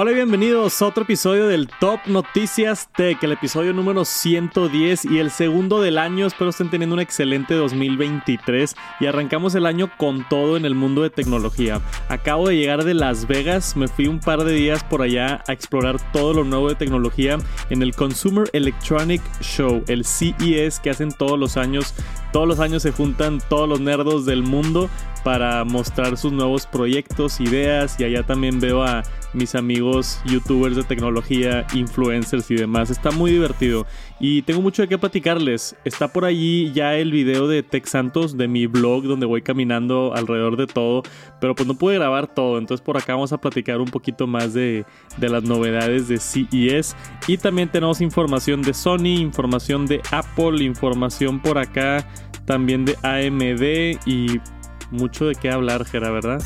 Hola y bienvenidos a otro episodio del Top Noticias Tech, el episodio número 110 y el segundo del año. Espero estén teniendo un excelente 2023 y arrancamos el año con todo en el mundo de tecnología. Acabo de llegar de Las Vegas, me fui un par de días por allá a explorar todo lo nuevo de tecnología en el Consumer Electronic Show, el CES que hacen todos los años. Todos los años se juntan todos los nerdos del mundo para mostrar sus nuevos proyectos, ideas y allá también veo a mis amigos youtubers de tecnología, influencers y demás. Está muy divertido y tengo mucho de qué platicarles. Está por allí ya el video de Tech Santos de mi blog donde voy caminando alrededor de todo, pero pues no pude grabar todo, entonces por acá vamos a platicar un poquito más de, de las novedades de CES y también tenemos información de Sony, información de Apple, información por acá también de AMD y mucho de qué hablar, Gera, ¿verdad?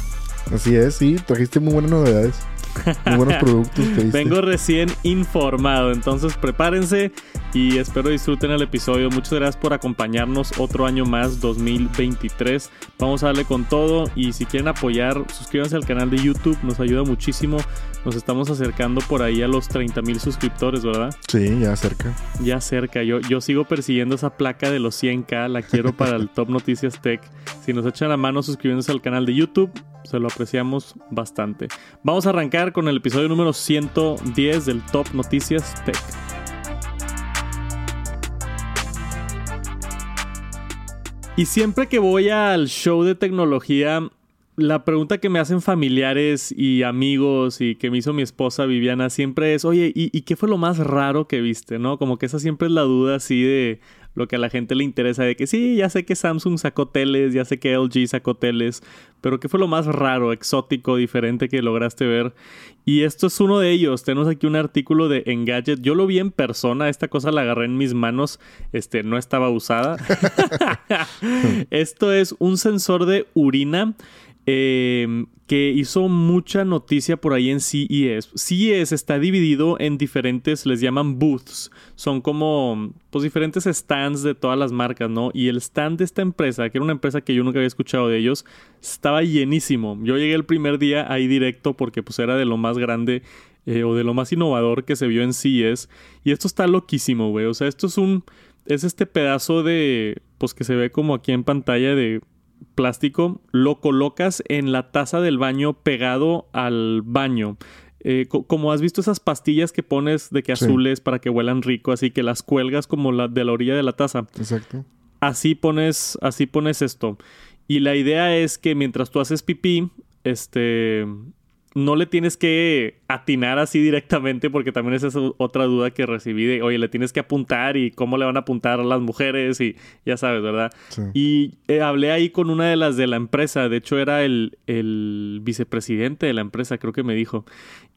Así es, sí, trajiste muy buenas novedades. Muy buenos productos que Vengo recién informado, entonces prepárense y espero disfruten el episodio. Muchas gracias por acompañarnos otro año más, 2023. Vamos a darle con todo y si quieren apoyar, suscríbanse al canal de YouTube, nos ayuda muchísimo. Nos estamos acercando por ahí a los 30 mil suscriptores, ¿verdad? Sí, ya cerca. Ya cerca. Yo, yo sigo persiguiendo esa placa de los 100k, la quiero para el Top Noticias Tech. Si nos echan la mano suscribiéndose al canal de YouTube, se lo apreciamos bastante. Vamos a arrancar con el episodio número 110 del Top Noticias Tech. Y siempre que voy al show de tecnología, la pregunta que me hacen familiares y amigos y que me hizo mi esposa Viviana siempre es, oye, ¿y, qué fue lo más raro que viste? ¿No? Como que esa siempre es la duda así de lo que a la gente le interesa, de que sí, ya sé que Samsung sacó teles, ya sé que LG sacó teles, pero ¿qué fue lo más raro, exótico, diferente que lograste ver? Y esto es uno de ellos. Tenemos aquí un artículo de Engadget. Yo lo vi en persona, esta cosa la agarré en mis manos, este, no estaba usada. esto es un sensor de urina Em, que hizo mucha noticia por ahí en CES. CES está dividido en diferentes, les llaman booths. Son como, pues, diferentes stands de todas las marcas, ¿no? Y el stand de esta empresa, que era una empresa que yo nunca había escuchado de ellos, estaba llenísimo. Yo llegué el primer día ahí directo porque, pues, era de lo más grande eh, o de lo más innovador que se vio en CES. Y esto está loquísimo, güey. O sea, esto es un, es este pedazo de, pues, que se ve como aquí en pantalla de plástico, lo colocas en la taza del baño pegado al baño. Eh, como has visto esas pastillas que pones de que azules para que huelan rico, así que las cuelgas como la de la orilla de la taza. Exacto. Así pones, así pones esto. Y la idea es que mientras tú haces pipí, este, no le tienes que atinar así directamente, porque también esa es otra duda que recibí de, oye, le tienes que apuntar y cómo le van a apuntar a las mujeres y ya sabes, ¿verdad? Y eh, hablé ahí con una de las de la empresa, de hecho era el, el vicepresidente de la empresa, creo que me dijo,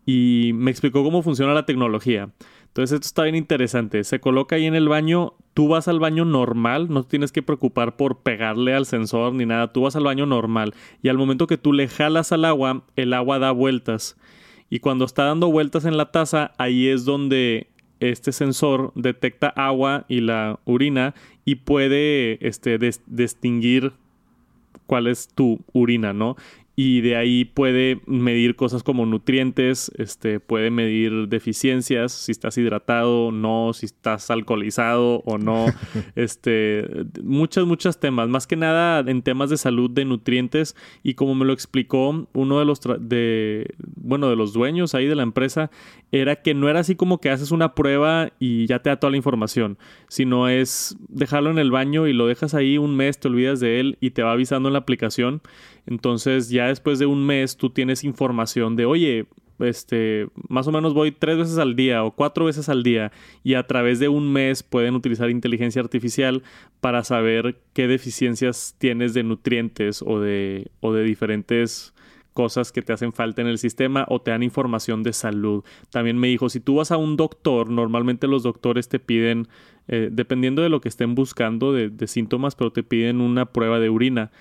y me explicó cómo funciona la tecnología. Entonces esto está bien interesante. Se coloca ahí en el baño, tú vas al baño normal, no tienes que preocupar por pegarle al sensor ni nada, tú vas al baño normal y al momento que tú le jalas al agua, el agua da vueltas. Y cuando está dando vueltas en la taza, ahí es donde este sensor detecta agua y la orina y puede este, distinguir cuál es tu urina, ¿no? Y de ahí puede medir cosas como nutrientes, este, puede medir deficiencias, si estás hidratado, no, si estás alcoholizado o no, este, muchas, muchos temas, más que nada en temas de salud, de nutrientes y como me lo explicó uno de los, de, bueno, de los dueños ahí de la empresa, era que no era así como que haces una prueba y ya te da toda la información, sino es dejarlo en el baño y lo dejas ahí un mes, te olvidas de él y te va avisando en la aplicación entonces ya después de un mes tú tienes información de, oye, este, más o menos voy tres veces al día o cuatro veces al día y a través de un mes pueden utilizar inteligencia artificial para saber qué deficiencias tienes de nutrientes o de, o de diferentes cosas que te hacen falta en el sistema o te dan información de salud. También me dijo, si tú vas a un doctor, normalmente los doctores te piden, eh, dependiendo de lo que estén buscando de, síntomas, pero te piden una prueba de orina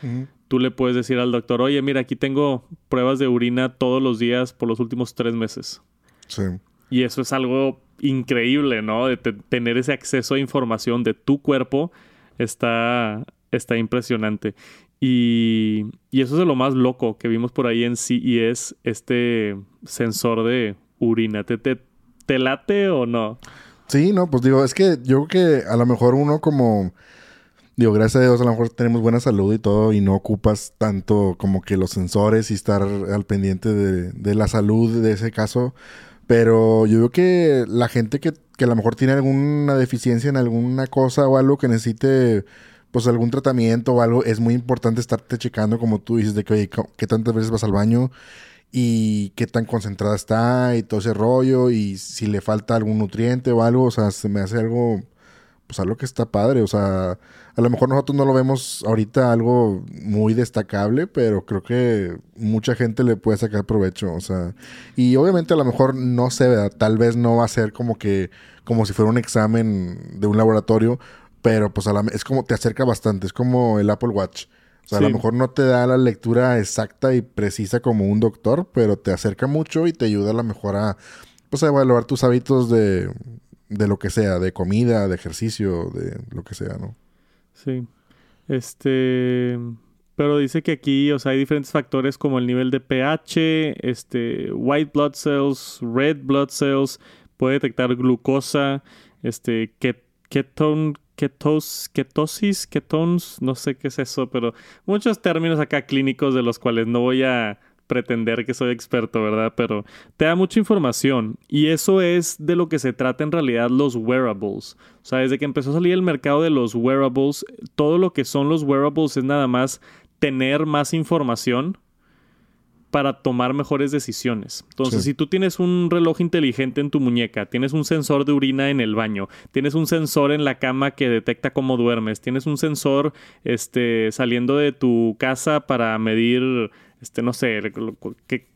tú le puedes decir al doctor, oye, mira, aquí tengo pruebas de orina todos los días por los últimos tres meses. Sí. Y eso es algo increíble, ¿no? De tener ese acceso a información de tu cuerpo está, está impresionante. Y, y, eso es de lo más loco que vimos por ahí en CES, este sensor de, urina. ¿Te, te, te late o no? Sí, no, pues digo, es que yo creo que a lo mejor uno como Digo, gracias a Dios a lo mejor tenemos buena salud y todo y no ocupas tanto como que los sensores y estar al pendiente de, la salud de ese caso. Pero yo veo que la gente que, que, a lo mejor tiene alguna deficiencia en alguna cosa o algo que necesite pues algún tratamiento o algo, es muy importante estarte checando como tú dices de que, oye, ¿qué tantas veces vas al baño? y qué tan concentrada está y todo ese rollo y si le falta algún nutriente o algo, o sea, se me hace algo pues algo que está padre, o sea, a lo mejor nosotros no lo vemos ahorita algo muy destacable, pero creo que mucha gente le puede sacar provecho, o sea, y obviamente a lo mejor no sé, tal vez no va a ser como que, como si fuera un examen de un laboratorio, pero pues a la, es como, te acerca bastante, es como el Apple Watch. O sea, a lo mejor no te da la lectura exacta y precisa como un doctor, pero te acerca mucho y te ayuda a lo mejor a, pues, a evaluar tus hábitos de, de lo que sea, de comida, de ejercicio, de lo que sea, ¿no? Sí. Este. Pero dice que aquí, o sea, hay diferentes factores como el nivel de pH, este, white blood cells, red blood cells, puede detectar glucosa, este, ketone, ketos, ketosis, ketones, no sé qué es eso, pero muchos términos acá clínicos de los cuales no voy a pretender que soy experto, ¿verdad? Pero te da mucha información y eso es de lo que se trata en realidad los wearables. O sea, desde que empezó a salir el mercado de los wearables, todo lo que son los wearables es nada más tener más información para tomar mejores decisiones. Entonces, si tú tienes un reloj inteligente en tu muñeca, tienes un sensor de orina en el baño, tienes un sensor en la cama que detecta cómo duermes, tienes un sensor este, saliendo de tu casa para medir este, no sé, que,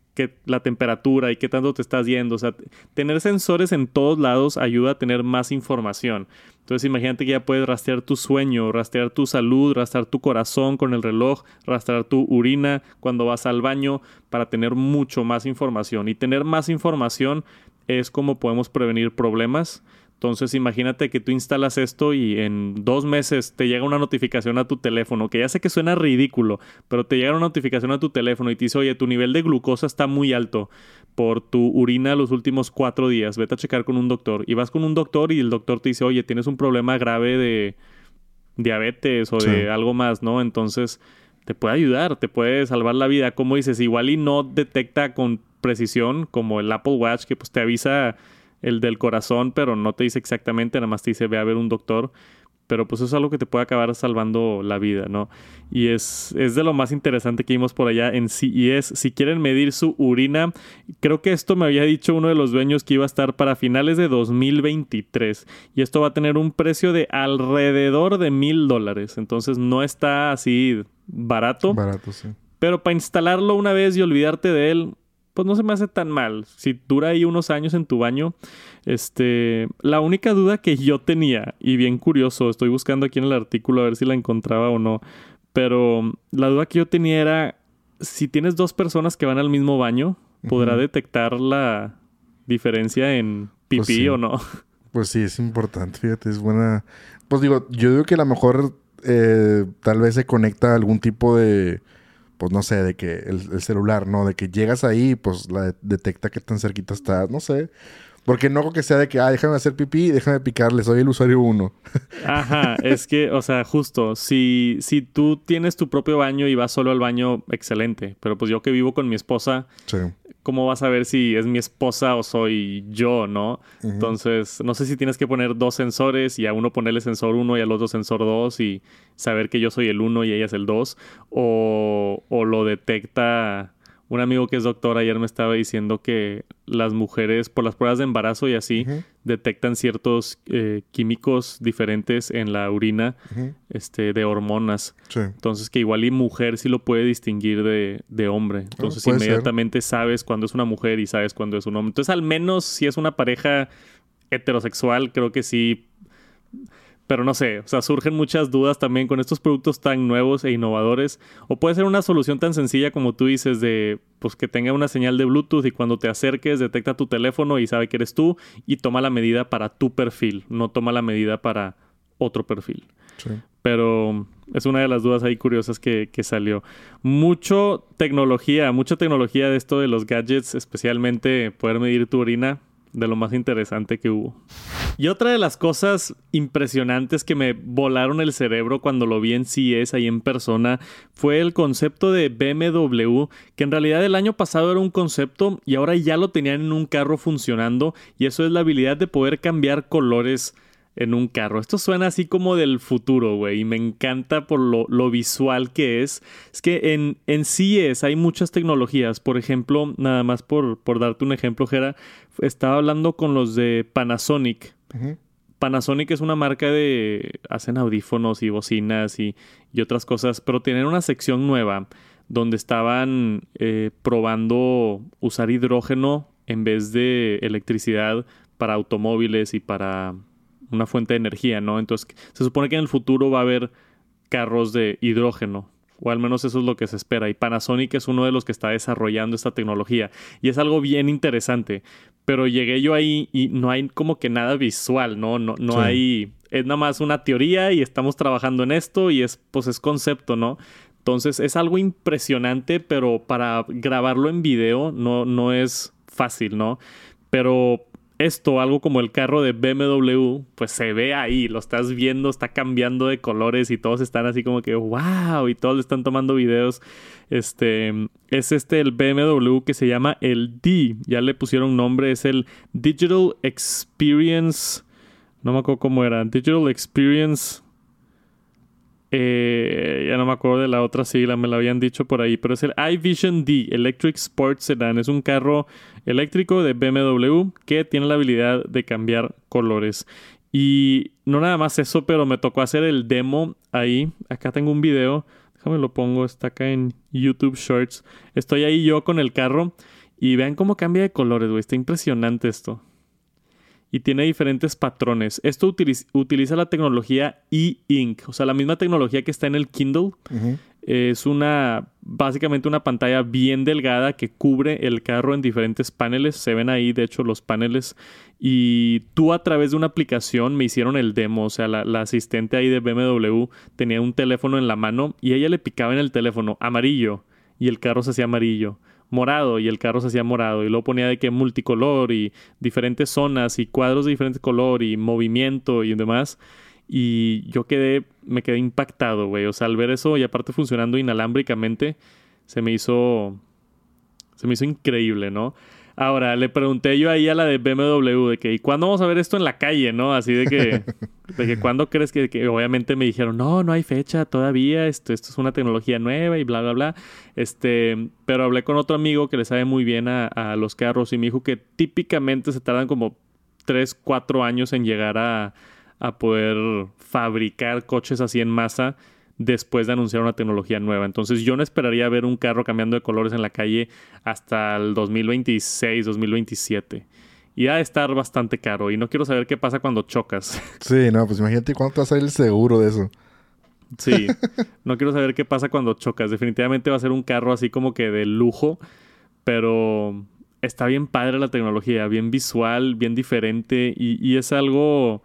la temperatura y qué tanto te estás yendo. O sea, tener sensores en todos lados ayuda a tener más información. Entonces imagínate que ya puedes rastrear tu sueño, rastrear tu salud, rastrear tu corazón con el reloj, rastrear tu urina cuando vas al baño para tener mucho más información. Y tener más información es como podemos prevenir problemas. Entonces imagínate que tú instalas esto y en dos meses te llega una notificación a tu teléfono, que ya sé que suena ridículo, pero te llega una notificación a tu teléfono y te dice, oye, tu nivel de glucosa está muy alto por tu urina los últimos cuatro días, vete a checar con un doctor. Y vas con un doctor y el doctor te dice, oye, tienes un problema grave de diabetes o de algo más, ¿no? Entonces te puede ayudar, te puede salvar la vida. Como dices, igual y no detecta con precisión como el Apple Watch que pues te avisa el del corazón, pero no te dice exactamente, nada más te dice ve a ver un doctor. Pero pues eso es algo que te puede acabar salvando la vida, ¿no? Y es, es de lo más interesante que vimos por allá en CES. Si quieren medir su urina, creo que esto me había dicho uno de los dueños que iba a estar para finales de 2023. Y esto va a tener un precio de alrededor de mil dólares. Entonces no está así barato. Barato, sí. Pero para instalarlo una vez y olvidarte de él, pues no se me hace tan mal. Si dura ahí unos años en tu baño, este, la única duda que yo tenía, y bien curioso, estoy buscando aquí en el artículo a ver si la encontraba o no, pero la duda que yo tenía era, si tienes dos personas que van al mismo baño, ¿podrá detectar la diferencia en pipí pues o no? Pues sí, es importante, fíjate, es buena. Pues digo, yo digo que a lo mejor eh, tal vez se conecta a algún tipo de pues no sé, de que el, celular, ¿no? De que llegas ahí, pues la detecta qué tan cerquita estás, no sé. Porque no creo que sea de que, ah, déjame hacer pipí, déjame picarle, soy el usuario uno. Ajá, es que, o sea, justo, si, si tú tienes tu propio baño y vas solo al baño, excelente. Pero pues yo que vivo con mi esposa, sí. ¿cómo vas a ver si es mi esposa o soy yo, no? Entonces, no sé si tienes que poner dos sensores y a uno ponerle sensor 1 y al otro sensor 2 y saber que yo soy el 1 y ella es el 2, o, o lo detecta un amigo que es doctor ayer me estaba diciendo que las mujeres, por las pruebas de embarazo y así, detectan ciertos eh, químicos diferentes en la orina este, de hormonas. Entonces, que igual y mujer sí lo puede distinguir de, de hombre. Ah, Entonces, inmediatamente sabes cuándo es una mujer y sabes cuándo es un hombre. Entonces, al menos si es una pareja heterosexual, creo que sí pero no sé, o sea, surgen muchas dudas también con estos productos tan nuevos e innovadores. O puede ser una solución tan sencilla como tú dices de, pues que tenga una señal de Bluetooth y cuando te acerques detecta tu teléfono y sabe que eres tú y toma la medida para tu perfil, no toma la medida para otro perfil. Sí. Pero, es una de las dudas ahí curiosas que, que, salió. Mucho tecnología, mucha tecnología de esto de los gadgets, especialmente poder medir tu orina, de lo más interesante que hubo. Y otra de las cosas impresionantes que me volaron el cerebro cuando lo vi en CES ahí en persona fue el concepto de BMW, que en realidad el año pasado era un concepto y ahora ya lo tenían en un carro funcionando y eso es la habilidad de poder cambiar colores en un carro. Esto suena así como del futuro, güey, y me encanta por lo, visual que es. Es que en, en CES hay muchas tecnologías. Por ejemplo, nada más por, por darte un ejemplo, Jera, estaba hablando con los de Panasonic. Panasonic es una marca de... hacen audífonos y bocinas y, y otras cosas, pero tienen una sección nueva donde estaban eh, probando usar hidrógeno en vez de electricidad para automóviles y para una fuente de energía, ¿no? Entonces se supone que en el futuro va a haber carros de hidrógeno, o al menos eso es lo que se espera. Y Panasonic es uno de los que está desarrollando esta tecnología. Y es algo bien interesante. Pero llegué yo ahí y no hay como que nada visual, ¿no? No, no hay. Es nada más una teoría y estamos trabajando en esto y es, pues es concepto, ¿no? Entonces es algo impresionante, pero para grabarlo en video no, no es fácil, ¿no? Pero esto, algo como el carro de BMW, pues se ve ahí, lo estás viendo, está cambiando de colores y todos están así como que wow, y todos le están tomando videos. Este es este el BMW que se llama el D, ya le pusieron nombre, es el Digital Experience, no me acuerdo cómo era, Digital Experience eh, ya no me acuerdo de la otra sigla, me la habían dicho por ahí, pero es el iVision D Electric Sport Sedan. Es un carro eléctrico de BMW que tiene la habilidad de cambiar colores. Y no nada más eso, pero me tocó hacer el demo ahí. Acá tengo un video, déjame lo pongo, está acá en YouTube Shorts. Estoy ahí yo con el carro y vean cómo cambia de colores, güey. Está impresionante esto y tiene diferentes patrones. Esto utiliza, la tecnología e-ink, o sea, la misma tecnología que está en el Kindle. Es una, básicamente una pantalla bien delgada que cubre el carro en diferentes paneles. Se ven ahí, de hecho, los paneles. Y tú a través de una aplicación me hicieron el demo. O sea, la, la asistente ahí de BMW tenía un teléfono en la mano y ella le picaba en el teléfono amarillo y el carro se hacía amarillo morado y el carro se hacía morado y luego ponía de que multicolor y diferentes zonas y cuadros de diferente color y movimiento y demás. Y yo quedé, me quedé impactado, güey. O sea, al ver eso y aparte funcionando inalámbricamente, se me hizo, se me hizo increíble, ¿no? Ahora, le pregunté yo ahí a la de BMW de que, ¿y cuándo vamos a ver esto en la calle, no? Así de que, de que ¿cuándo crees que, que, obviamente me dijeron, no, no hay fecha todavía, esto, esto es una tecnología nueva y bla, bla, bla. Este, pero hablé con otro amigo que le sabe muy bien a, a los carros y me dijo que típicamente se tardan como 3, 4 años en llegar a, a poder fabricar coches así en masa después de anunciar una tecnología nueva. Entonces yo no esperaría ver un carro cambiando de colores en la calle hasta el 2026, 2027. Y ha de estar bastante caro. Y no quiero saber qué pasa cuando chocas. Sí, no, pues imagínate cuánto va a ser el seguro de eso. Sí, no quiero saber qué pasa cuando chocas. Definitivamente va a ser un carro así como que de lujo, pero está bien padre la tecnología, bien visual, bien diferente y, y es algo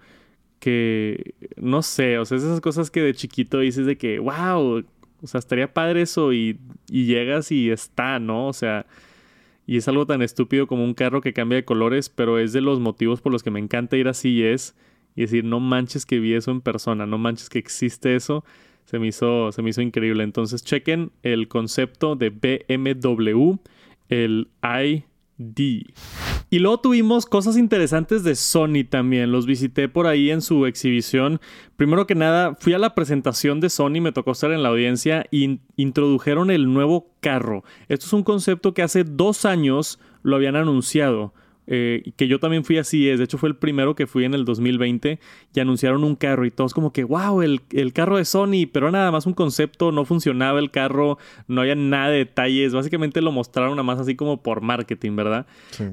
que, no sé, o sea, esas cosas que de chiquito dices de que, wow, o sea, estaría padre eso y, y llegas y está, ¿no? O sea, y es algo tan estúpido como un carro que cambia de colores, pero es de los motivos por los que me encanta ir así es y decir, no manches que vi eso en persona, no manches que existe eso. Se me hizo, se me hizo increíble. Entonces, chequen el concepto de BMW, el I y luego tuvimos cosas interesantes de Sony también. Los visité por ahí en su exhibición. Primero que nada, fui a la presentación de Sony, me tocó estar en la audiencia y introdujeron el nuevo carro. Esto es un concepto que hace dos años lo habían anunciado. Eh, que yo también fui así, es, de hecho fue el primero que fui en el 2020 y anunciaron un carro y todos como que, wow, el, el, carro de Sony, pero nada más un concepto, no funcionaba el carro, no había nada de detalles, básicamente lo mostraron nada más así como por marketing, ¿verdad?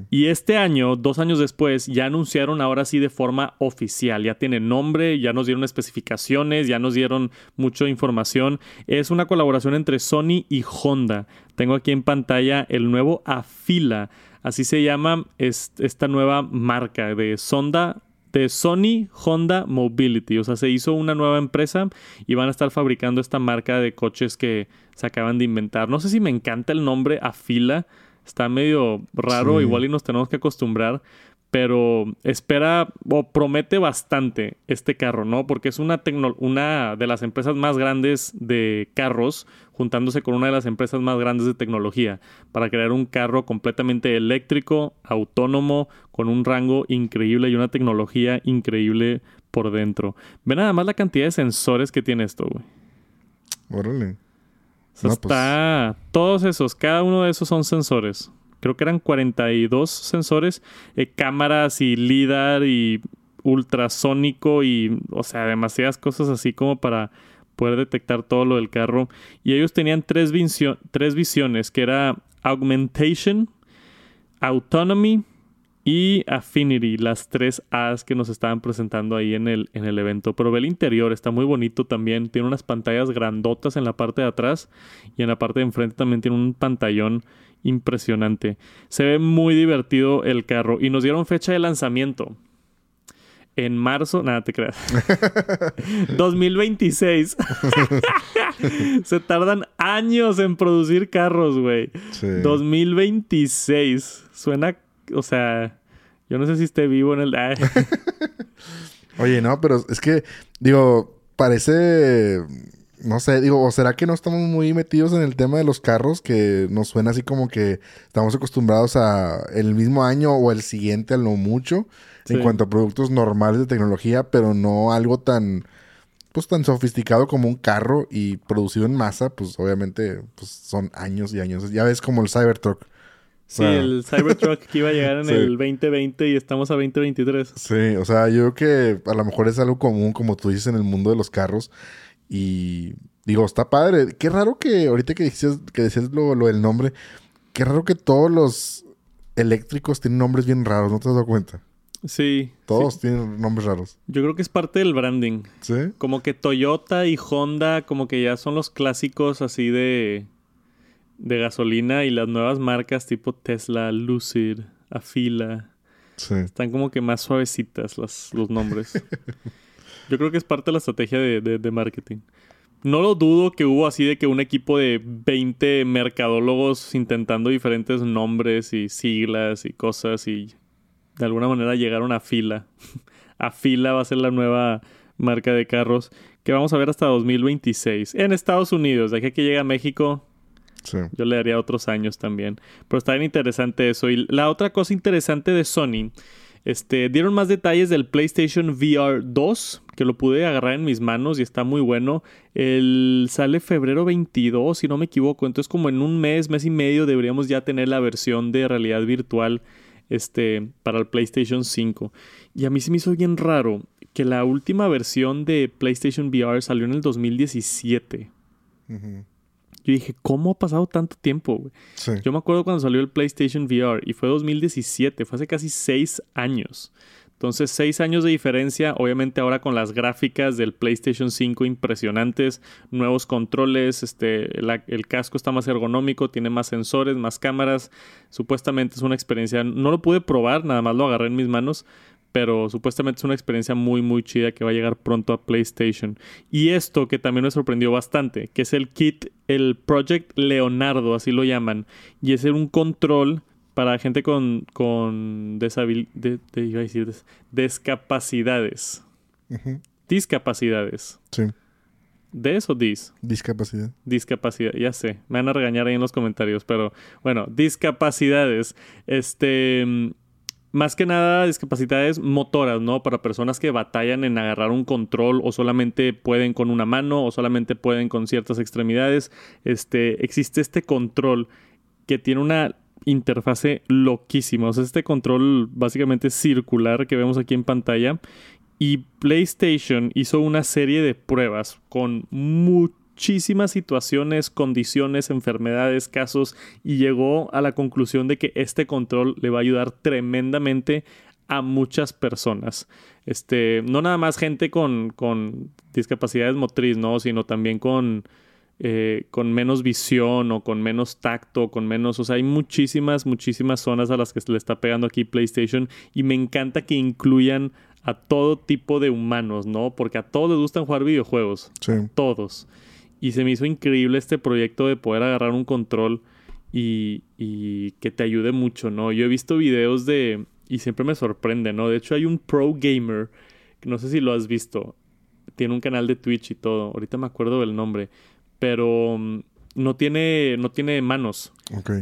Y este año, dos años después, ya anunciaron ahora sí de forma oficial, ya tiene nombre, ya nos dieron especificaciones, ya nos dieron mucha información, es una colaboración entre Sony y Honda. Tengo aquí en pantalla el nuevo Afila. Así se llama esta nueva marca de sonda de Sony Honda Mobility. O sea, se hizo una nueva empresa y van a estar fabricando esta marca de coches que se acaban de inventar. No sé si me encanta el nombre Afila. Está medio raro, igual y nos tenemos que acostumbrar pero espera o promete bastante este carro, ¿no? Porque es una, una de las empresas más grandes de carros, juntándose con una de las empresas más grandes de tecnología, para crear un carro completamente eléctrico, autónomo, con un rango increíble y una tecnología increíble por dentro. Ve nada más la cantidad de sensores que tiene esto, güey. Órale. Pues está. Todos esos, cada uno de esos son sensores creo que eran 42 sensores, eh, cámaras y LIDAR y ultrasónico y, o sea, demasiadas cosas así como para poder detectar todo lo del carro. Y ellos tenían tres, tres visiones, que era Augmentation, Autonomy y Affinity, las tres A's que nos estaban presentando ahí en el, en el evento. Pero ve el interior, está muy bonito también. Tiene unas pantallas grandotas en la parte de atrás y en la parte de enfrente también tiene un pantallón impresionante. Se ve muy divertido el carro y nos dieron fecha de lanzamiento. En marzo, nada te creas. 2026. Se tardan años en producir carros, güey. 2026. Suena, o sea, yo no sé si esté vivo en el... Oye, no, pero es que, digo, parece no sé, digo, ¿o será que no estamos muy metidos en el tema de los carros? Que nos suena así como que estamos acostumbrados a el mismo año o el siguiente a lo mucho en cuanto a productos normales de tecnología, pero no algo tan pues tan sofisticado como un carro y producido en masa, pues obviamente pues son años y años. Ya ves como el Cybertruck. Sí, el Cybertruck que iba a llegar en el 2020 y estamos a 2023. Sí, o sea, yo creo que a lo mejor es algo común, como tú dices, en el mundo de los carros. Y digo, está padre. Qué raro que ahorita que decías, que decías lo, del nombre, qué raro que todos los eléctricos tienen nombres bien raros, ¿no te has dado cuenta? Sí. Todos tienen nombres raros. Yo creo que es parte del branding. Sí. Como que Toyota y Honda, como que ya son los clásicos así de, de gasolina y las nuevas marcas tipo Tesla, Lucid, Afila. Sí. Están como que más suavecitas los nombres. Yo creo que es parte de la estrategia de, marketing. No lo dudo que hubo así de que un equipo de 20 mercadólogos intentando diferentes nombres y siglas y cosas y de alguna manera llegaron a fila. a fila va a ser la nueva marca de carros que vamos a ver hasta 2026 en Estados Unidos. De aquí a que llega a México, yo le daría otros años también. Pero está bien interesante eso. Y la otra cosa interesante de Sony este, dieron más detalles del PlayStation VR 2, que lo pude agarrar en mis manos y está muy bueno. El sale febrero 22, si no me equivoco. Entonces, como en un mes, mes y medio, deberíamos ya tener la versión de realidad virtual este, para el PlayStation 5. Y a mí se me hizo bien raro que la última versión de PlayStation VR salió en el 2017. Yo dije, ¿cómo ha pasado tanto tiempo, Yo me acuerdo cuando salió el PlayStation VR y fue 2017, fue hace casi seis años. Entonces, seis años de diferencia, obviamente ahora con las gráficas del PlayStation 5 impresionantes, nuevos controles, este, el casco está más ergonómico, tiene más sensores, más cámaras. Supuestamente es una experiencia, no lo pude probar, nada más lo agarré en mis manos, pero supuestamente es una experiencia muy muy chida que va a llegar pronto a PlayStation. Y esto que también me sorprendió bastante, que es el kit, el Project Leonardo, así lo llaman, y es un control para gente con, con discapacidades. Discapacidades. Sí. ¿Des o dis? Discapacidad. Discapacidad, ya sé. Me van a regañar ahí en los comentarios, pero bueno, discapacidades. Este más que nada discapacidades motoras, ¿no? Para personas que batallan en agarrar un control o solamente pueden con una mano o solamente pueden con ciertas extremidades. Este, existe este control que tiene una interfase loquísima. O sea, este control básicamente circular que vemos aquí en pantalla. Y PlayStation hizo una serie de pruebas con mucho muchísimas situaciones, condiciones, enfermedades, casos y llegó a la conclusión de que este control le va a ayudar tremendamente a muchas personas. Este, no nada más gente con, con discapacidades motriz, ¿no? Sino también con, eh, con menos visión o con menos tacto, con menos, o sea, hay muchísimas, muchísimas zonas a las que se le está pegando aquí PlayStation y me encanta que incluyan a todo tipo de humanos, ¿no? Porque a todos les gustan jugar videojuegos. Sí. Todos. Y se me hizo increíble este proyecto de poder agarrar un control y, y que te ayude mucho, ¿no? Yo he visto videos de... Y siempre me sorprende, ¿no? De hecho hay un pro gamer, que no sé si lo has visto. Tiene un canal de Twitch y todo. Ahorita me acuerdo del nombre. Pero mm, no tiene, no tiene manos.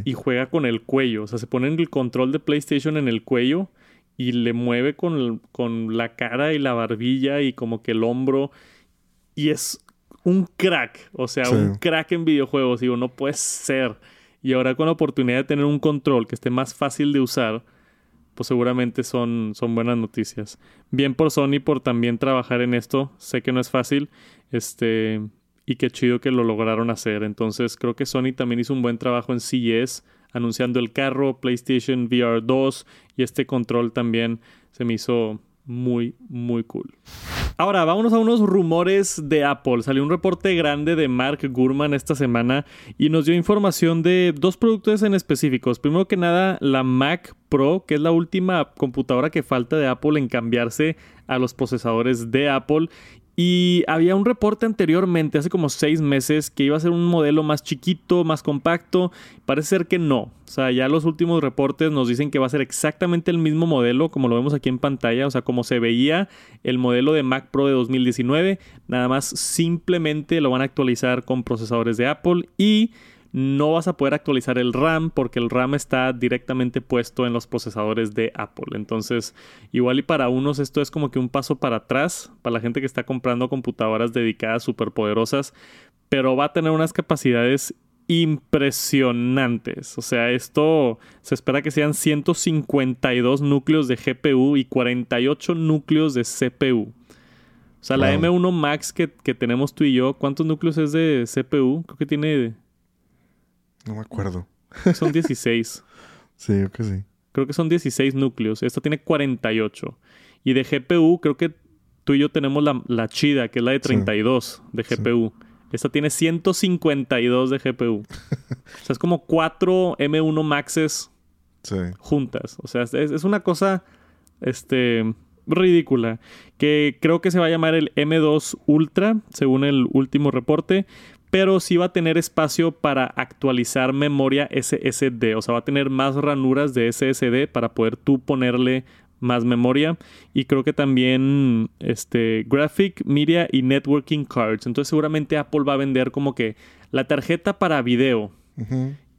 Y juega con el cuello. O sea, se pone el control de PlayStation en el cuello y le mueve con, el- con la cara y la barbilla y como que el hombro. Y es un crack. O sea, Sí. un crack en videojuegos. Digo, no puede ser. Y ahora con la oportunidad de tener un control que esté más fácil de usar, pues seguramente son, son buenas noticias. Bien por Sony por también trabajar en esto. Sé que no es fácil. Este. Y qué chido que lo lograron hacer. Entonces creo que Sony también hizo un buen trabajo en CES, anunciando el carro, PlayStation VR 2 y este control también se me hizo muy, muy cool. Ahora, vámonos a unos rumores de Apple. Salió un reporte grande de Mark Gurman esta semana y nos dio información de dos productos en específicos. Primero que nada, la Mac Pro, que es la última computadora que falta de Apple en cambiarse a los procesadores de Apple. Y había un reporte anteriormente, hace como seis meses, que iba a ser un modelo más chiquito, más compacto. Parece ser que no. O sea, ya los últimos reportes nos dicen que va a ser exactamente el mismo modelo, como lo vemos aquí en pantalla. O sea, como se veía el modelo de Mac Pro de 2019. Nada más simplemente lo van a actualizar con procesadores de Apple y no vas a poder actualizar el RAM porque el RAM está directamente puesto en los procesadores de Apple. Entonces, igual y para unos esto es como que un paso para atrás, para la gente que está comprando computadoras dedicadas súper poderosas, pero va a tener unas capacidades impresionantes. O sea, esto se espera que sean 152 núcleos de GPU y 48 núcleos de CPU. O sea, la Wow. M1 Max que, que tenemos tú y yo, ¿cuántos núcleos es de CPU? Creo que tiene No me acuerdo. son 16. Sí, yo que sí. Creo que son 16 núcleos. Esta tiene 48. Y de GPU, creo que tú y yo tenemos la, la chida, que es la de 32 de Sí. GPU. Esta tiene 152 de GPU. o sea, es como 4 M1 Maxes Sí. juntas. O sea, es, es una cosa este, ridícula. Que creo que se va a llamar el M2 Ultra, según el último reporte. Pero sí va a tener espacio para actualizar memoria SSD. O sea, va a tener más ranuras de SSD para poder tú ponerle más memoria. Y creo que también este, Graphic, Media y Networking Cards. Entonces seguramente Apple va a vender como que la tarjeta para video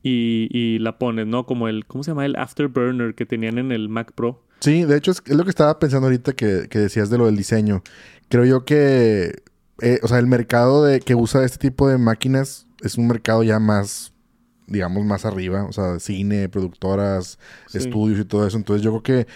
y la pones, ¿no? Como el, ¿cómo se llama? El Afterburner que tenían en el Mac Pro. Sí, de hecho es, es lo que estaba pensando ahorita que, que decías de lo del diseño. Creo yo que, eh, o sea, el mercado de, que usa este tipo de máquinas es un mercado ya más, digamos, más arriba. O sea, cine, productoras, Sí. estudios y todo eso. Entonces yo creo que,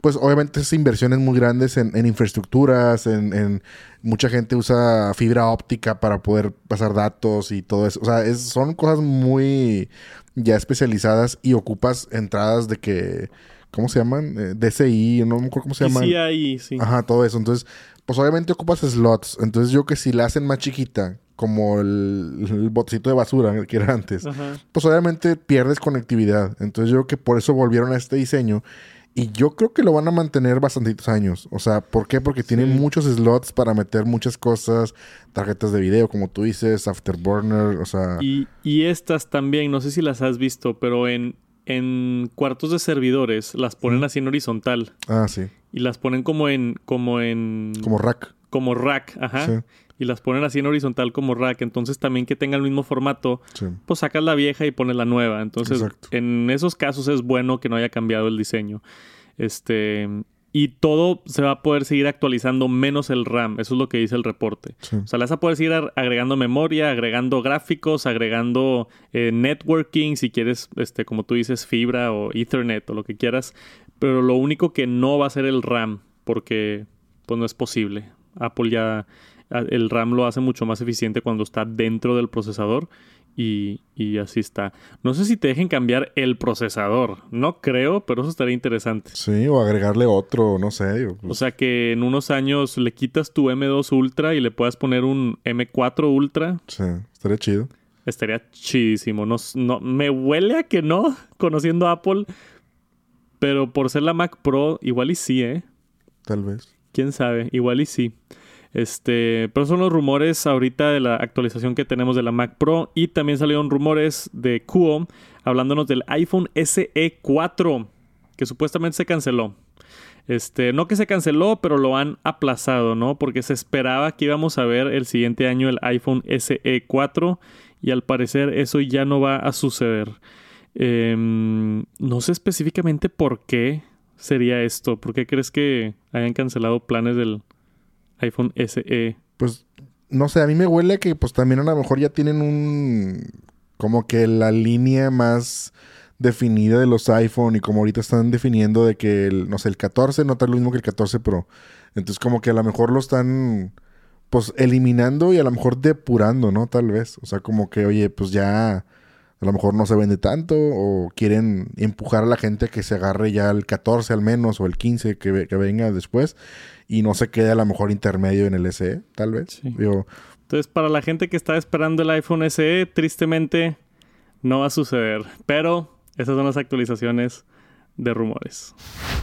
pues obviamente es inversiones muy grandes en, en infraestructuras, en, en- mucha gente usa fibra óptica para poder pasar datos y todo eso. O sea, es- son cosas muy ya especializadas y ocupas entradas de que, ¿cómo se llaman? Eh, DCI, no me acuerdo cómo se llaman. PCIe, sí. Ajá, todo eso. Entonces, pues obviamente ocupas slots. Entonces yo que si la hacen más chiquita, como el, el botecito de basura que era antes, Ajá. pues obviamente pierdes conectividad. Entonces yo creo que por eso volvieron a este diseño. Y yo creo que lo van a mantener bastantitos años. O sea, ¿por qué? Porque tienen Sí. muchos slots para meter muchas cosas. Tarjetas de video, como tú dices, Afterburner, o sea... Y, y estas también, no sé si las has visto, pero en, en cuartos de servidores las ponen así en horizontal. Ah, sí. Y las ponen como en, como en, Como rack. como rack, ajá. Sí. Y las ponen así en horizontal como rack. Entonces también que tenga el mismo formato, Sí. pues sacas la vieja y pones la nueva. Entonces, Exacto. en esos casos es bueno que no haya cambiado el diseño. Este. Y todo se va a poder seguir actualizando menos el RAM. Eso es lo que dice el reporte. Sí. O sea, le vas a poder seguir ag- agregando memoria, agregando gráficos, agregando eh, networking, si quieres, este, como tú dices, fibra o Ethernet o lo que quieras. Pero lo único que no va a ser el RAM, porque pues no es posible. Apple ya el RAM lo hace mucho más eficiente cuando está dentro del procesador y, y así está. No sé si te dejen cambiar el procesador. No creo, pero eso estaría interesante. Sí, o agregarle otro, no sé. digo, pues, O sea que en unos años le quitas tu M2 Ultra y le puedas poner un M4 Ultra. sí, estaría chido. Estaría chidísimo. No, no, me huele a que no, conociendo a Apple. Pero por ser la Mac Pro, igual y sí, ¿eh? Tal vez. quién sabe, igual y sí. Este, pero son los rumores ahorita de la actualización que tenemos de la Mac Pro y también salieron rumores de Kuo hablándonos del iPhone SE 4 que supuestamente se canceló. Este, no que se canceló, pero lo han aplazado, ¿no? Porque se esperaba que íbamos a ver el siguiente año el iPhone SE 4 y al parecer eso ya no va a suceder. Em, no sé específicamente por qué sería esto. ¿Por qué crees que hayan cancelado planes del iPhone SE? Pues no sé, a mí me huele que pues también a lo mejor ya tienen un como que la línea más definida de los iPhone y como ahorita están definiendo de que el, no sé, el 14 no está lo mismo que el 14 Pro. Entonces como que a lo mejor lo están pues eliminando y a lo mejor depurando, ¿no? Tal vez. O sea, como que, oye, pues ya a lo mejor no se vende tanto o quieren empujar a la gente que se agarre ya el 14 al menos o el 15 que, que venga después y no se quede a lo mejor intermedio en el SE, tal vez. Entonces, para la gente que está esperando el iPhone SE, tristemente no va a suceder. Pero esas son las actualizaciones de rumores.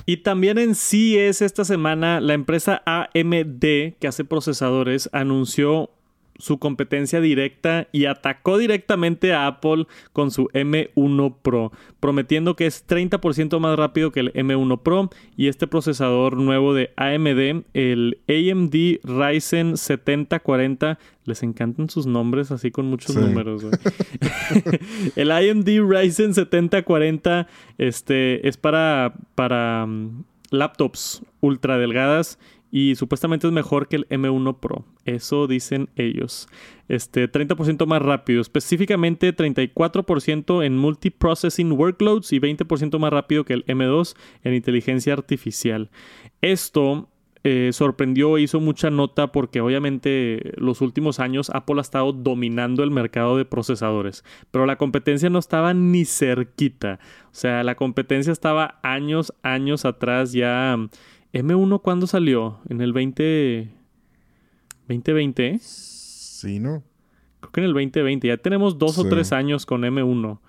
Y también en CES esta semana, la empresa AMD, que hace procesadores, anunció su competencia directa y atacó directamente a Apple con su M1 Pro, prometiendo que es 30% más rápido que el M1 Pro y este procesador nuevo de AMD, el AMD Ryzen 7040, les encantan sus nombres así con muchos números. el AMD Ryzen 7040 este, es para, para mm, laptops ultra delgadas y supuestamente es mejor que el M1 Pro. Eso dicen ellos. Este 30% más rápido, específicamente 34% en multiprocessing workloads y 20% más rápido que el M2 en inteligencia artificial. Esto eh, sorprendió e hizo mucha nota porque obviamente los últimos años Apple ha estado dominando el mercado de procesadores, pero la competencia no estaba ni cerquita. O sea, la competencia estaba años, años atrás ya M1 cuándo salió? ¿En el 20... 2020? Sí, ¿no? Creo que en el 2020. Ya tenemos dos o tres años con M1.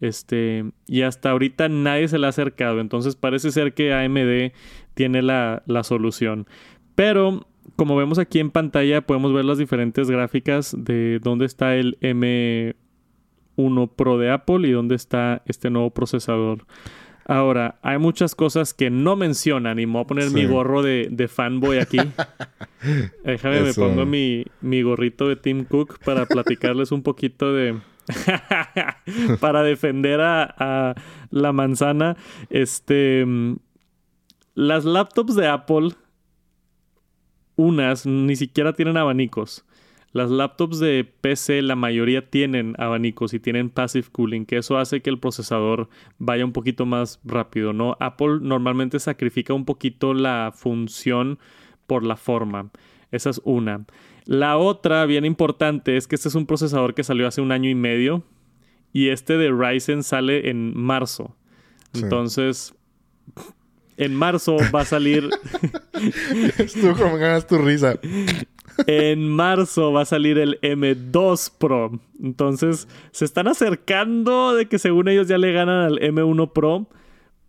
Este, y hasta ahorita nadie se le ha acercado. Entonces parece ser que AMD tiene la, la solución. Pero, como vemos aquí en pantalla, podemos ver las diferentes gráficas de dónde está el M1 Pro de Apple y dónde está este nuevo procesador. Ahora, hay muchas cosas que no mencionan y me voy a poner mi gorro de, fanboy aquí. Déjame, me pongo mi, gorrito de Tim Cook para platicarles un poquito de... para defender a, la manzana. Este... Las laptops de Apple, unas ni siquiera tienen abanicos. Las laptops de PC, la mayoría tienen abanicos y tienen passive cooling, que eso hace que el procesador vaya un poquito más rápido, ¿no? Apple normalmente sacrifica un poquito la función por la forma. Esa es una. La otra, bien importante, es que este es un procesador que salió hace un año y medio y este de Ryzen sale en marzo. Entonces, en marzo va a salir. Estuvo como ganas tu risa en marzo va a salir el M2 Pro. Entonces, se están acercando de que según ellos ya le ganan al M1 Pro.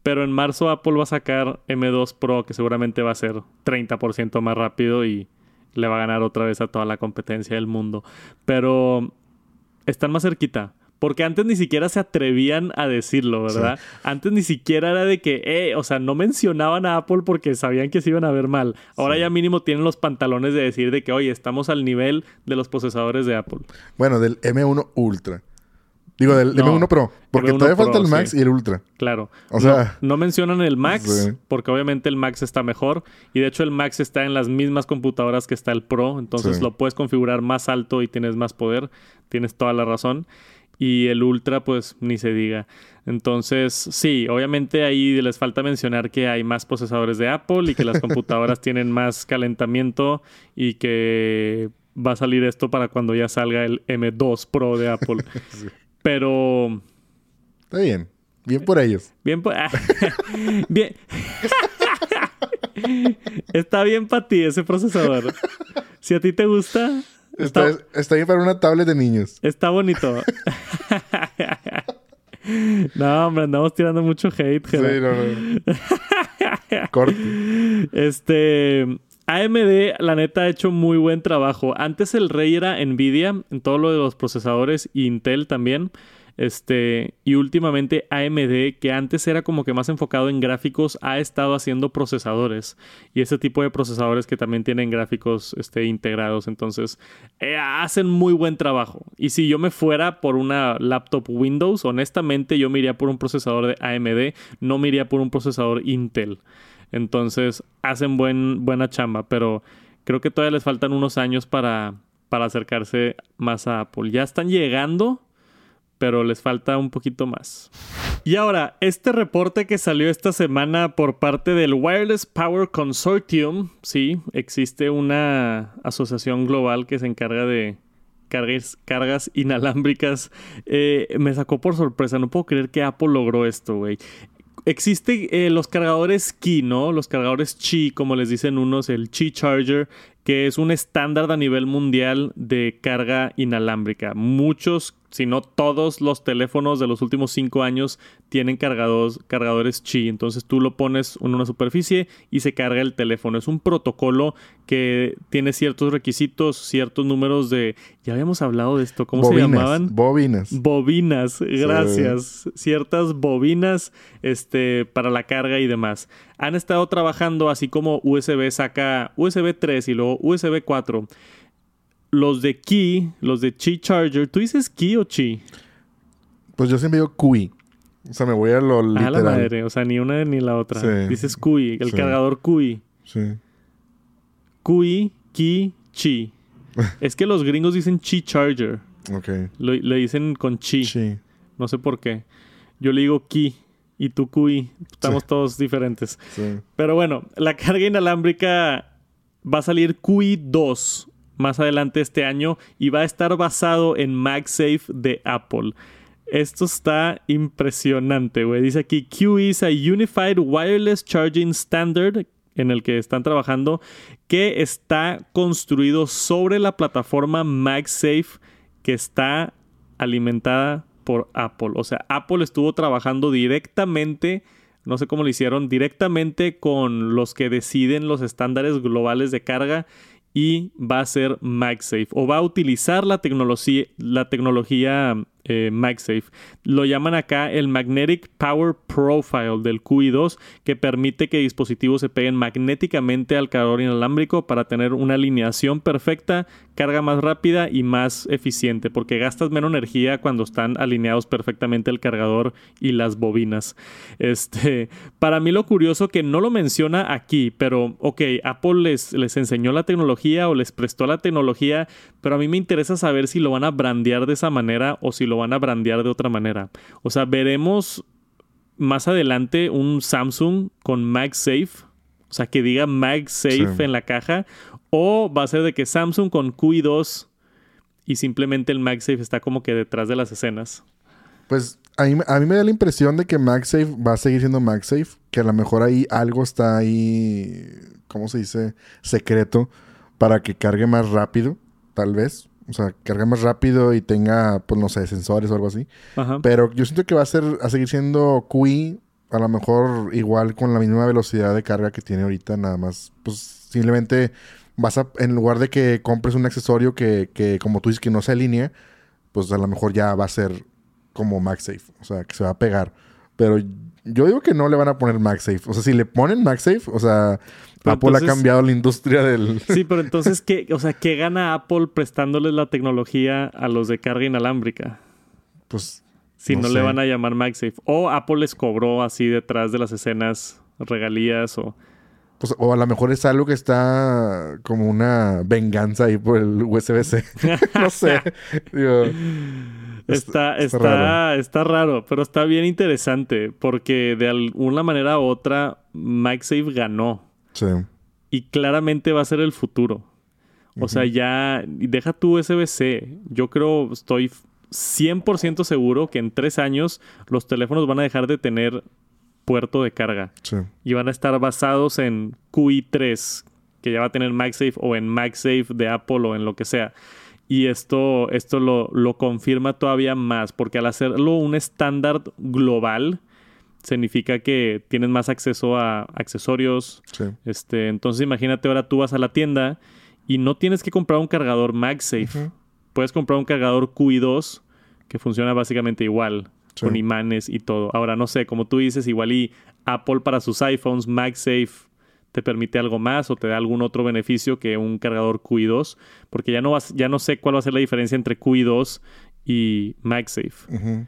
Pero en marzo Apple va a sacar M2 Pro, que seguramente va a ser 30% más rápido y le va a ganar otra vez a toda la competencia del mundo. Pero están más cerquita. Porque antes ni siquiera se atrevían a decirlo, ¿verdad? Antes ni siquiera era de que, eh, o sea, no mencionaban a Apple porque sabían que se iban a ver mal. Ahora ya mínimo tienen los pantalones de decir de que, oye, estamos al nivel de los procesadores de Apple. Bueno, del M1 Ultra. Digo, del M1 Pro. Porque todavía falta el Max y el Ultra. Claro. O sea... No, mencionan el Max porque obviamente el Max está mejor. Y de hecho el Max está en las mismas computadoras que está el Pro. Entonces lo puedes configurar más alto y tienes más poder. Tienes toda la razón y el Ultra pues ni se diga. Entonces, sí, obviamente ahí les falta mencionar que hay más procesadores de Apple y que las computadoras tienen más calentamiento y que va a salir esto para cuando ya salga el M2 Pro de Apple. Pero... Está bien. Bien por ellos. Bien por... bien. Está bien para ti ese procesador. Si a ti te gusta, Está, está, bien para una tablet de niños. Está bonito. no, hombre, andamos tirando mucho hate. Sí, no, no. Corte. Este. AMD, la neta, ha hecho muy buen trabajo. Antes el rey era Nvidia en todo lo de los procesadores y Intel también. Este, y últimamente AMD, que antes era como que más enfocado en gráficos, ha estado haciendo procesadores. Y ese tipo de procesadores que también tienen gráficos este, integrados. Entonces, eh, hacen muy buen trabajo. Y si yo me fuera por una laptop Windows, honestamente yo me iría por un procesador de AMD, no me iría por un procesador Intel. Entonces, hacen buen, buena chamba, pero creo que todavía les faltan unos años para, para acercarse más a Apple. Ya están llegando pero les falta un poquito más. Y ahora, este reporte que salió esta semana por parte del Wireless Power Consortium, sí, existe una asociación global que se encarga de cargas, cargas inalámbricas, eh, me sacó por sorpresa, no puedo creer que Apple logró esto, güey. Existen eh, los cargadores Qi, ¿no? Los cargadores Qi, como les dicen unos, el Qi Charger, que es un estándar a nivel mundial de carga inalámbrica. Muchos si no todos los teléfonos de los últimos cinco años tienen cargados, cargadores Qi. Entonces tú lo pones en una superficie y se carga el teléfono. Es un protocolo que tiene ciertos requisitos, ciertos números de... Ya habíamos hablado de esto. ¿Cómo se llamaban? Bobinas. Bobinas, gracias. Ciertas bobinas este, para la carga y demás. Han estado trabajando así como USB saca USB 3 y luego USB 4 los de Key, los de Qi Charger, ¿tú dices Key o Qi? Pues yo siempre digo QI. O sea, me voy a lo literal. A la madre, o sea, ni una ni la otra. Dices QI, el cargador QI. Sí. QI, Qi, Qi. es que los gringos dicen Qi Charger. Ok. le dicen con Qi. No sé por qué. Yo le digo Qi y tú QI. Estamos todos diferentes. Sí. Pero bueno, la carga inalámbrica va a salir QI 2 más adelante este año y va a estar basado en MagSafe de Apple. Esto está impresionante, güey. Dice aquí, Q is a Unified Wireless Charging Standard en el que están trabajando que está construido sobre la plataforma MagSafe que está alimentada por Apple. O sea, Apple estuvo trabajando directamente, no sé cómo lo hicieron, directamente con los que deciden los estándares globales de carga y va a ser MagSafe o va a utilizar la tecnología, la tecnología eh, MagSafe. Lo llaman acá el Magnetic Power Profile del QI2 que permite que dispositivos se peguen magnéticamente al cargador inalámbrico para tener una alineación perfecta, carga más rápida y más eficiente porque gastas menos energía cuando están alineados perfectamente el cargador y las bobinas. Este, para mí lo curioso que no lo menciona aquí, pero ok, Apple les, les enseñó la tecnología o les prestó la tecnología, pero a mí me interesa saber si lo van a brandear de esa manera o si lo van a brandear de otra manera. O sea, veremos más adelante un Samsung con MagSafe. O sea, que diga MagSafe en la caja. O va a ser de que Samsung con QI2 y simplemente el MagSafe está como que detrás de las escenas. Pues a mí, a mí, me da la impresión de que MagSafe va a seguir siendo MagSafe. Que a lo mejor ahí algo está ahí, ¿cómo se dice? Secreto para que cargue más rápido, tal vez. O sea, cargue más rápido y tenga, pues no sé, sensores o algo así. Pero yo siento que va a ser, a seguir siendo QI, a lo mejor igual con la misma velocidad de carga que tiene ahorita, nada más. Pues simplemente vas a, en lugar de que compres un accesorio que, que como tú dices, que no se alinea, pues a lo mejor ya va a ser como MagSafe. O sea, que se va a pegar. Pero yo digo que no le van a poner MagSafe. O sea, si le ponen MagSafe, o sea, Apple ha cambiado la industria del... Sí, pero entonces, ¿qué, o sea, ¿qué gana Apple prestándoles la tecnología a los de carga inalámbrica? Pues... Si no, le van a llamar MagSafe. O Apple les cobró así detrás de las escenas regalías o... Pues, o a lo mejor es algo que está como una venganza ahí por el USB-C. no sé. está, está, raro. está, raro. pero está bien interesante porque de alguna manera u otra MagSafe ganó. Y claramente va a ser el futuro. O sea, ya deja tu USB-C. Yo creo, estoy 100% seguro que en tres años los teléfonos van a dejar de tener puerto de carga. Y van a estar basados en QI3, que ya va a tener MagSafe o en MagSafe de Apple o en lo que sea. Y esto, esto lo, lo confirma todavía más, porque al hacerlo un estándar global, significa que tienes más acceso a accesorios. Sí. Este, entonces imagínate ahora tú vas a la tienda y no tienes que comprar un cargador MagSafe. Puedes comprar un cargador QI2 que funciona básicamente igual, Sí. con imanes y todo. Ahora no sé, como tú dices, igual y Apple para sus iPhones MagSafe te permite algo más o te da algún otro beneficio que un cargador QI2, porque ya no vas, ya no sé cuál va a ser la diferencia entre QI2 y MagSafe. Ujú.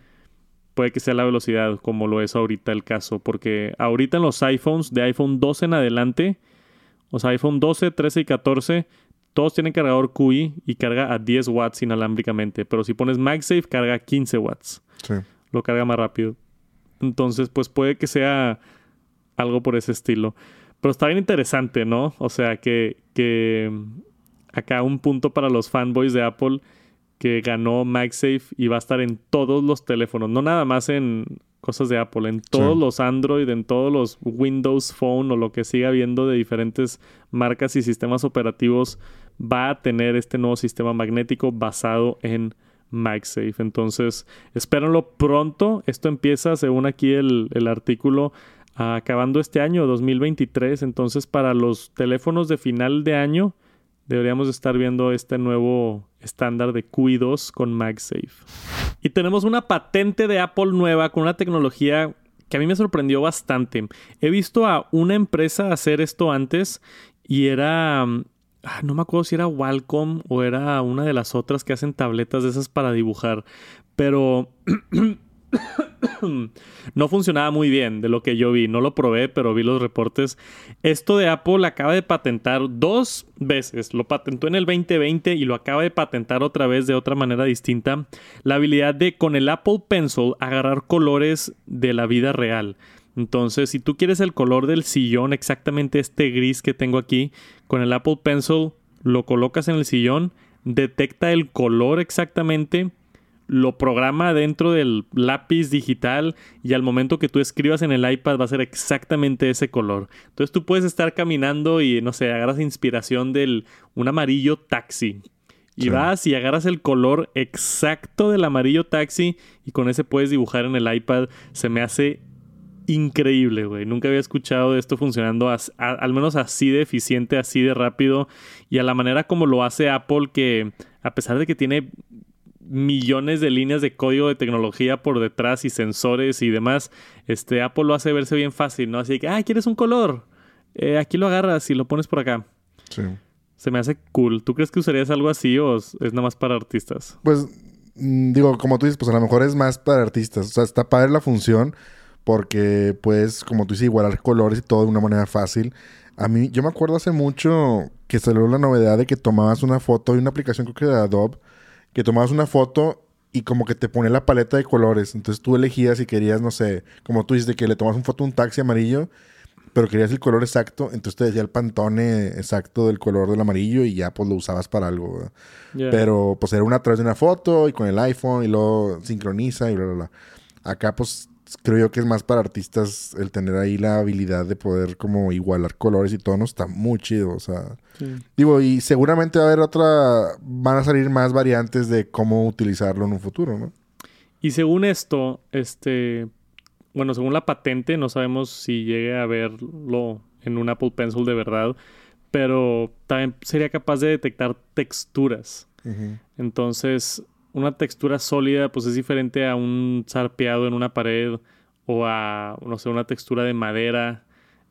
Puede que sea la velocidad, como lo es ahorita el caso, porque ahorita en los iPhones, de iPhone 12 en adelante, o sea, iPhone 12, 13 y 14, todos tienen cargador QI y carga a 10 watts inalámbricamente, pero si pones MagSafe, carga a 15 watts, Sí. lo carga más rápido. Entonces, pues puede que sea algo por ese estilo. Pero está bien interesante, ¿no? O sea, que, que mm, acá un punto para los fanboys de Apple que ganó MagSafe y va a estar en todos los teléfonos, no nada más en cosas de Apple, en todos Sí. los Android, en todos los Windows Phone o lo que siga habiendo de diferentes marcas y sistemas operativos, va a tener este nuevo sistema magnético basado en MagSafe. Entonces, espérenlo pronto. Esto empieza, según aquí el, el artículo, acabando este año, 2023. Entonces, para los teléfonos de final de año, deberíamos estar viendo este nuevo estándar de QI2 con MagSafe. Y tenemos una patente de Apple nueva con una tecnología que a mí me sorprendió bastante. He visto a una empresa hacer esto antes y era... ah, No me acuerdo si era Wacom o era una de las otras que hacen tabletas de esas para dibujar. Pero no funcionaba muy bien de lo que yo vi. No lo probé, pero vi los reportes. Esto de Apple acaba de patentar dos veces. Lo patentó en el 2020 y lo acaba de patentar otra vez de otra manera distinta. La habilidad de con el Apple Pencil agarrar colores de la vida real. Entonces, si tú quieres el color del sillón, exactamente este gris que tengo aquí, con el Apple Pencil lo colocas en el sillón, detecta el color exactamente lo programa dentro del lápiz digital y al momento que tú escribas en el iPad va a ser exactamente ese color. Entonces tú puedes estar caminando y no sé, agarras inspiración del un amarillo taxi. Y Sí. vas y agarras el color exacto del amarillo taxi y con ese puedes dibujar en el iPad. Se me hace increíble, güey. Nunca había escuchado de esto funcionando as- a- al menos así de eficiente, así de rápido y a la manera como lo hace Apple que a pesar de que tiene millones de líneas de código de tecnología por detrás y sensores y demás, este Apple lo hace verse bien fácil, ¿no? Así que, ah, ¿quieres un color? Eh, aquí lo agarras y lo pones por acá. Sí. Se me hace cool. ¿Tú crees que usarías algo así o es nada más para artistas? Pues, mm, digo, como tú dices, pues a lo mejor es más para artistas. O sea, está padre la función porque puedes, como tú dices, igualar colores y todo de una manera fácil. A mí, yo me acuerdo hace mucho que salió la novedad de que tomabas una foto, hay una aplicación creo que de Adobe, que tomabas una foto y como que te pone la paleta de colores. Entonces tú elegías si querías, no sé, como tú dices, de que le tomas una foto a un taxi amarillo, pero querías el color exacto, entonces te decía el pantone exacto del color del amarillo y ya pues lo usabas para algo. Pero pues era una a través de una foto y con el iPhone y luego sincroniza y bla, bla, bla. Acá pues creo yo que es más para artistas el tener ahí la habilidad de poder como igualar colores y tonos. Está muy chido, o sea... Sí. Digo, y seguramente va a haber otra... Van a salir más variantes de cómo utilizarlo en un futuro, ¿no? Y según esto, este, bueno, según la patente, no sabemos si llegue a verlo en un Apple Pencil de verdad, pero también sería capaz de detectar texturas. Entonces, una textura sólida, pues es diferente a un zarpeado en una pared o a, no sé, una textura de madera.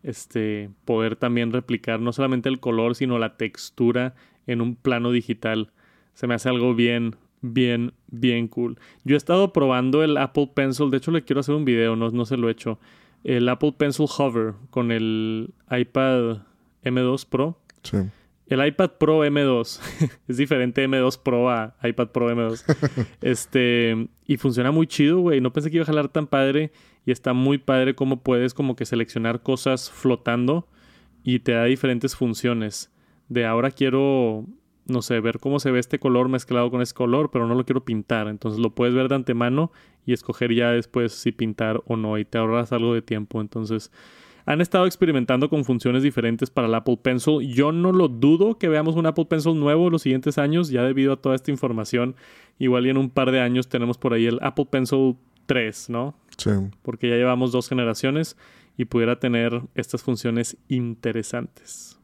Este, poder también replicar no solamente el color, sino la textura en un plano digital. Se me hace algo bien, bien, bien cool. Yo he estado probando el Apple Pencil, de hecho le quiero hacer un video, no, no se lo he hecho. El Apple Pencil Hover con el iPad M2 Pro. Sí. El iPad Pro M2 es diferente M2 Pro a iPad Pro M2. este, y funciona muy chido, güey. No pensé que iba a jalar tan padre y está muy padre cómo puedes como que seleccionar cosas flotando y te da diferentes funciones. De ahora quiero, no sé, ver cómo se ve este color mezclado con ese color, pero no lo quiero pintar. Entonces lo puedes ver de antemano y escoger ya después si pintar o no y te ahorras algo de tiempo. Entonces, han estado experimentando con funciones diferentes para el Apple Pencil. Yo no lo dudo que veamos un Apple Pencil nuevo los siguientes años, ya debido a toda esta información. Igual y en un par de años tenemos por ahí el Apple Pencil 3, ¿no? Sí. Porque ya llevamos dos generaciones y pudiera tener estas funciones interesantes.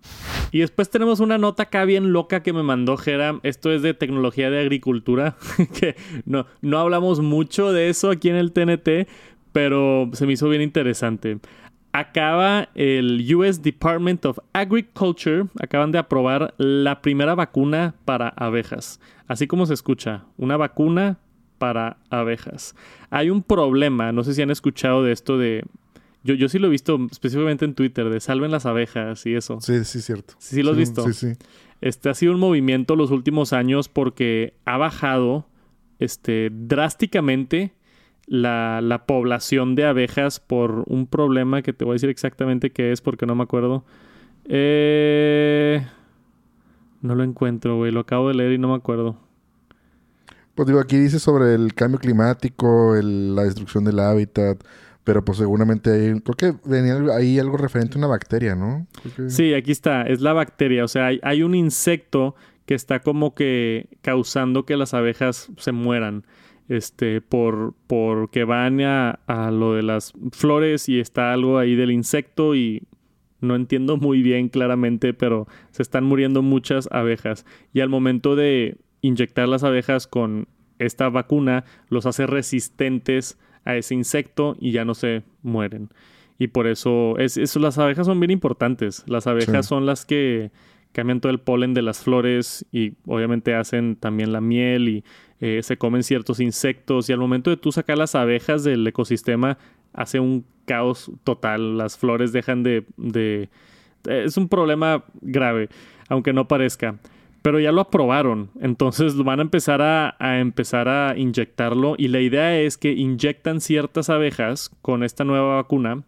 Y después tenemos una nota acá bien loca que me mandó Jera. Esto es de tecnología de agricultura, que no, no hablamos mucho de eso aquí en el TNT, pero se me hizo bien interesante. Acaba el US Department of Agriculture, acaban de aprobar la primera vacuna para abejas. Así como se escucha, una vacuna para abejas. Hay un problema, no sé si han escuchado de esto de yo, yo sí lo he visto específicamente en Twitter, de salven las abejas y eso. Sí, sí, cierto. Sí, sí lo has visto. Sí, sí. Este ha sido un movimiento los últimos años porque ha bajado este, drásticamente la, la población de abejas por un problema que te voy a decir exactamente qué es porque no me acuerdo. Eh, no lo encuentro, güey. Lo acabo de leer y no me acuerdo. Pues digo, aquí dice sobre el cambio climático, el- la destrucción del hábitat, pero pues seguramente hay, creo que venía ahí algo referente a una bacteria, ¿no? Que- Sí, aquí está. Es la bacteria. O sea, hay, hay un insecto que está como que causando que las abejas se mueran. Este, por, porque van a, a lo de las flores y está algo ahí del insecto y no entiendo muy bien claramente, pero se están muriendo muchas abejas. Y al momento de inyectar las abejas con esta vacuna, los hace resistentes a ese insecto y ya no se mueren. Y por eso, es, eso las abejas son bien importantes. Las abejas Sí. son las que cambian todo el polen de las flores y obviamente hacen también la miel y eh, se comen ciertos insectos. Y al momento de tú sacar las abejas del ecosistema, hace un caos total. Las flores dejan de... de es un problema grave, aunque no parezca. Pero ya lo aprobaron, entonces van a empezar a, a empezar a inyectarlo y la idea es que inyectan ciertas abejas con esta nueva vacuna.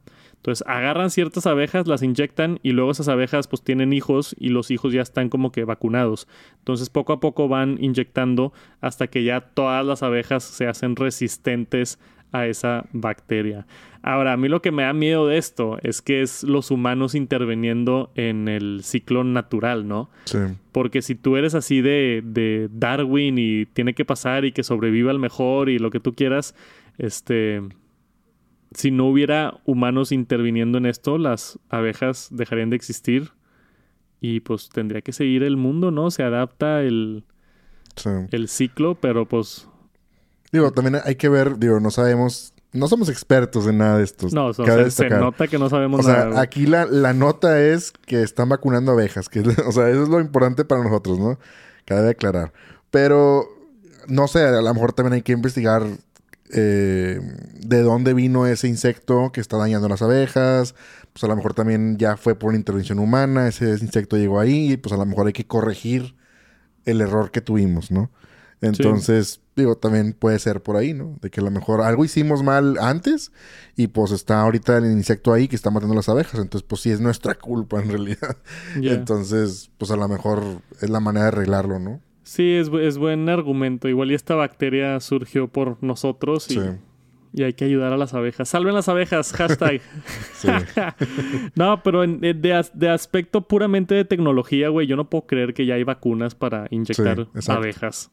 Entonces agarran ciertas abejas, las inyectan y luego esas abejas pues tienen hijos y los hijos ya están como que vacunados. Entonces poco a poco van inyectando hasta que ya todas las abejas se hacen resistentes a esa bacteria. Ahora, a mí lo que me da miedo de esto es que es los humanos interviniendo en el ciclo natural, ¿no? Sí. Porque si tú eres así de, de Darwin y tiene que pasar y que sobreviva el mejor y lo que tú quieras, este... Si no hubiera humanos interviniendo en esto, las abejas dejarían de existir y pues tendría que seguir el mundo, ¿no? Se adapta el, sí. el ciclo, pero pues Digo, también hay que ver, digo, no sabemos, no somos expertos en nada de estos. no, o sea, se, nota que no sabemos O sea, nada. aquí la, la nota es que están vacunando abejas, que o sea, eso es lo importante para nosotros, ¿no? Cabe aclarar. Pero, no sé, a lo mejor también hay que investigar eh, de dónde vino ese insecto que está dañando las abejas. Pues a lo mejor también ya fue por una intervención humana, ese insecto llegó ahí, y pues a lo mejor hay que corregir el error que tuvimos, ¿no? Entonces, digo, también puede ser por ahí, ¿no? De que a lo mejor algo hicimos mal antes y pues está ahorita el insecto ahí que está matando las abejas. Entonces, pues sí es nuestra culpa en realidad. Entonces, pues a lo mejor es la manera de arreglarlo, ¿no? Sí, es, es buen argumento. Igual y esta bacteria surgió por nosotros y, Sí. y hay que ayudar a las abejas. ¡Salven las abejas! Hashtag. No, pero en- de, de as- de aspecto puramente de tecnología, güey, yo no puedo creer que ya hay vacunas para inyectar Sí, exacto. abejas.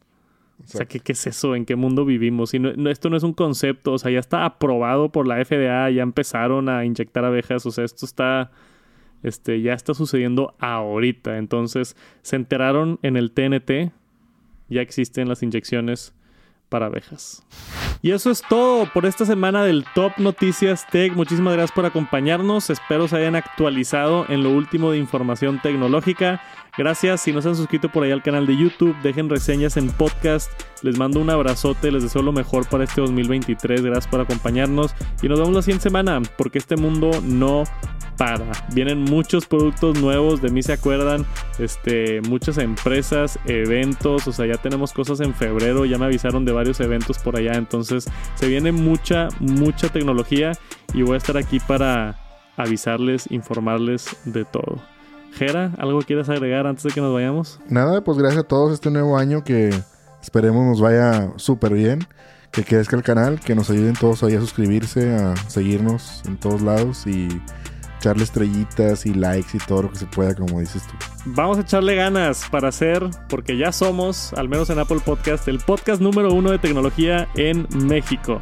O sea, ¿qué, ¿qué es eso? ¿En qué mundo vivimos? Y no- no- esto no es un concepto, o sea, ya está aprobado por la FDA, ya empezaron a inyectar abejas, o sea, esto está, este, ya está sucediendo ahorita. Entonces, se enteraron en el TNT, ya existen las inyecciones para abejas. Y eso es todo por esta semana del Top Noticias Tech. Muchísimas gracias por acompañarnos. Espero se hayan actualizado en lo último de información tecnológica. Gracias. Si no se han suscrito por ahí al canal de YouTube, dejen reseñas en podcast. Les mando un abrazote. Les deseo lo mejor para este 2023. Gracias por acompañarnos. Y nos vemos la siguiente semana porque este mundo no para. Vienen muchos productos nuevos, de mí se acuerdan, este, muchas empresas, eventos, o sea, ya tenemos cosas en febrero, ya me avisaron de varios eventos por allá, entonces se viene mucha, mucha tecnología y voy a estar aquí para avisarles, informarles de todo. Jera, ¿algo quieres agregar antes de que nos vayamos? Nada, pues gracias a todos este nuevo año que esperemos nos vaya súper bien. Que crezca el canal, que nos ayuden todos ahí a suscribirse, a seguirnos en todos lados y echarle estrellitas y likes y todo lo que se pueda, como dices tú. Vamos a echarle ganas para hacer, porque ya somos, al menos en Apple Podcast, el podcast número uno de tecnología en México.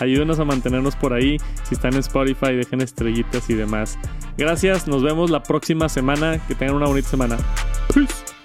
Ayúdenos a mantenernos por ahí. Si están en Spotify, dejen estrellitas y demás. Gracias, nos vemos la próxima semana. Que tengan una bonita semana. Peace.